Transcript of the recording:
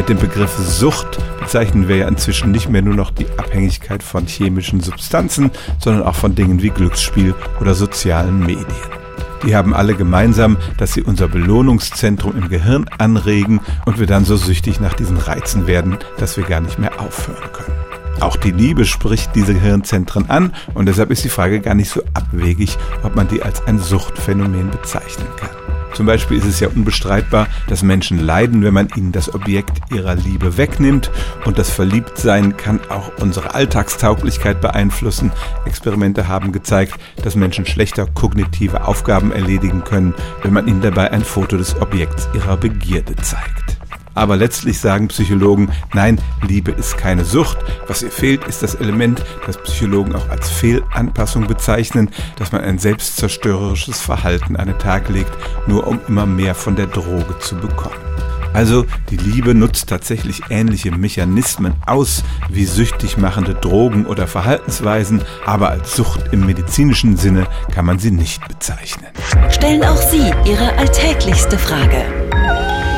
Mit dem Begriff Sucht bezeichnen wir ja inzwischen nicht mehr nur noch die Abhängigkeit von chemischen Substanzen, sondern auch von Dingen wie Glücksspiel oder sozialen Medien. Die haben alle gemeinsam, dass sie unser Belohnungszentrum im Gehirn anregen und wir dann so süchtig nach diesen Reizen werden, dass wir gar nicht mehr aufhören können. Auch die Liebe spricht diese Hirnzentren an und deshalb ist die Frage gar nicht so abwegig, ob man die als ein Suchtphänomen bezeichnen kann. Zum Beispiel ist es ja unbestreitbar, dass Menschen leiden, wenn man ihnen das Objekt ihrer Liebe wegnimmt. Und das Verliebtsein kann auch unsere Alltagstauglichkeit beeinflussen. Experimente haben gezeigt, dass Menschen schlechter kognitive Aufgaben erledigen können, wenn man ihnen dabei ein Foto des Objekts ihrer Begierde zeigt. Aber letztlich sagen Psychologen, nein, Liebe ist keine Sucht. Was ihr fehlt, ist das Element, das Psychologen auch als Fehlanpassung bezeichnen, dass man ein selbstzerstörerisches Verhalten an den Tag legt, nur um immer mehr von der Droge zu bekommen. Also die Liebe nutzt tatsächlich ähnliche Mechanismen aus wie süchtig machende Drogen oder Verhaltensweisen, aber als Sucht im medizinischen Sinne kann man sie nicht bezeichnen. Stellen auch Sie Ihre alltäglichste Frage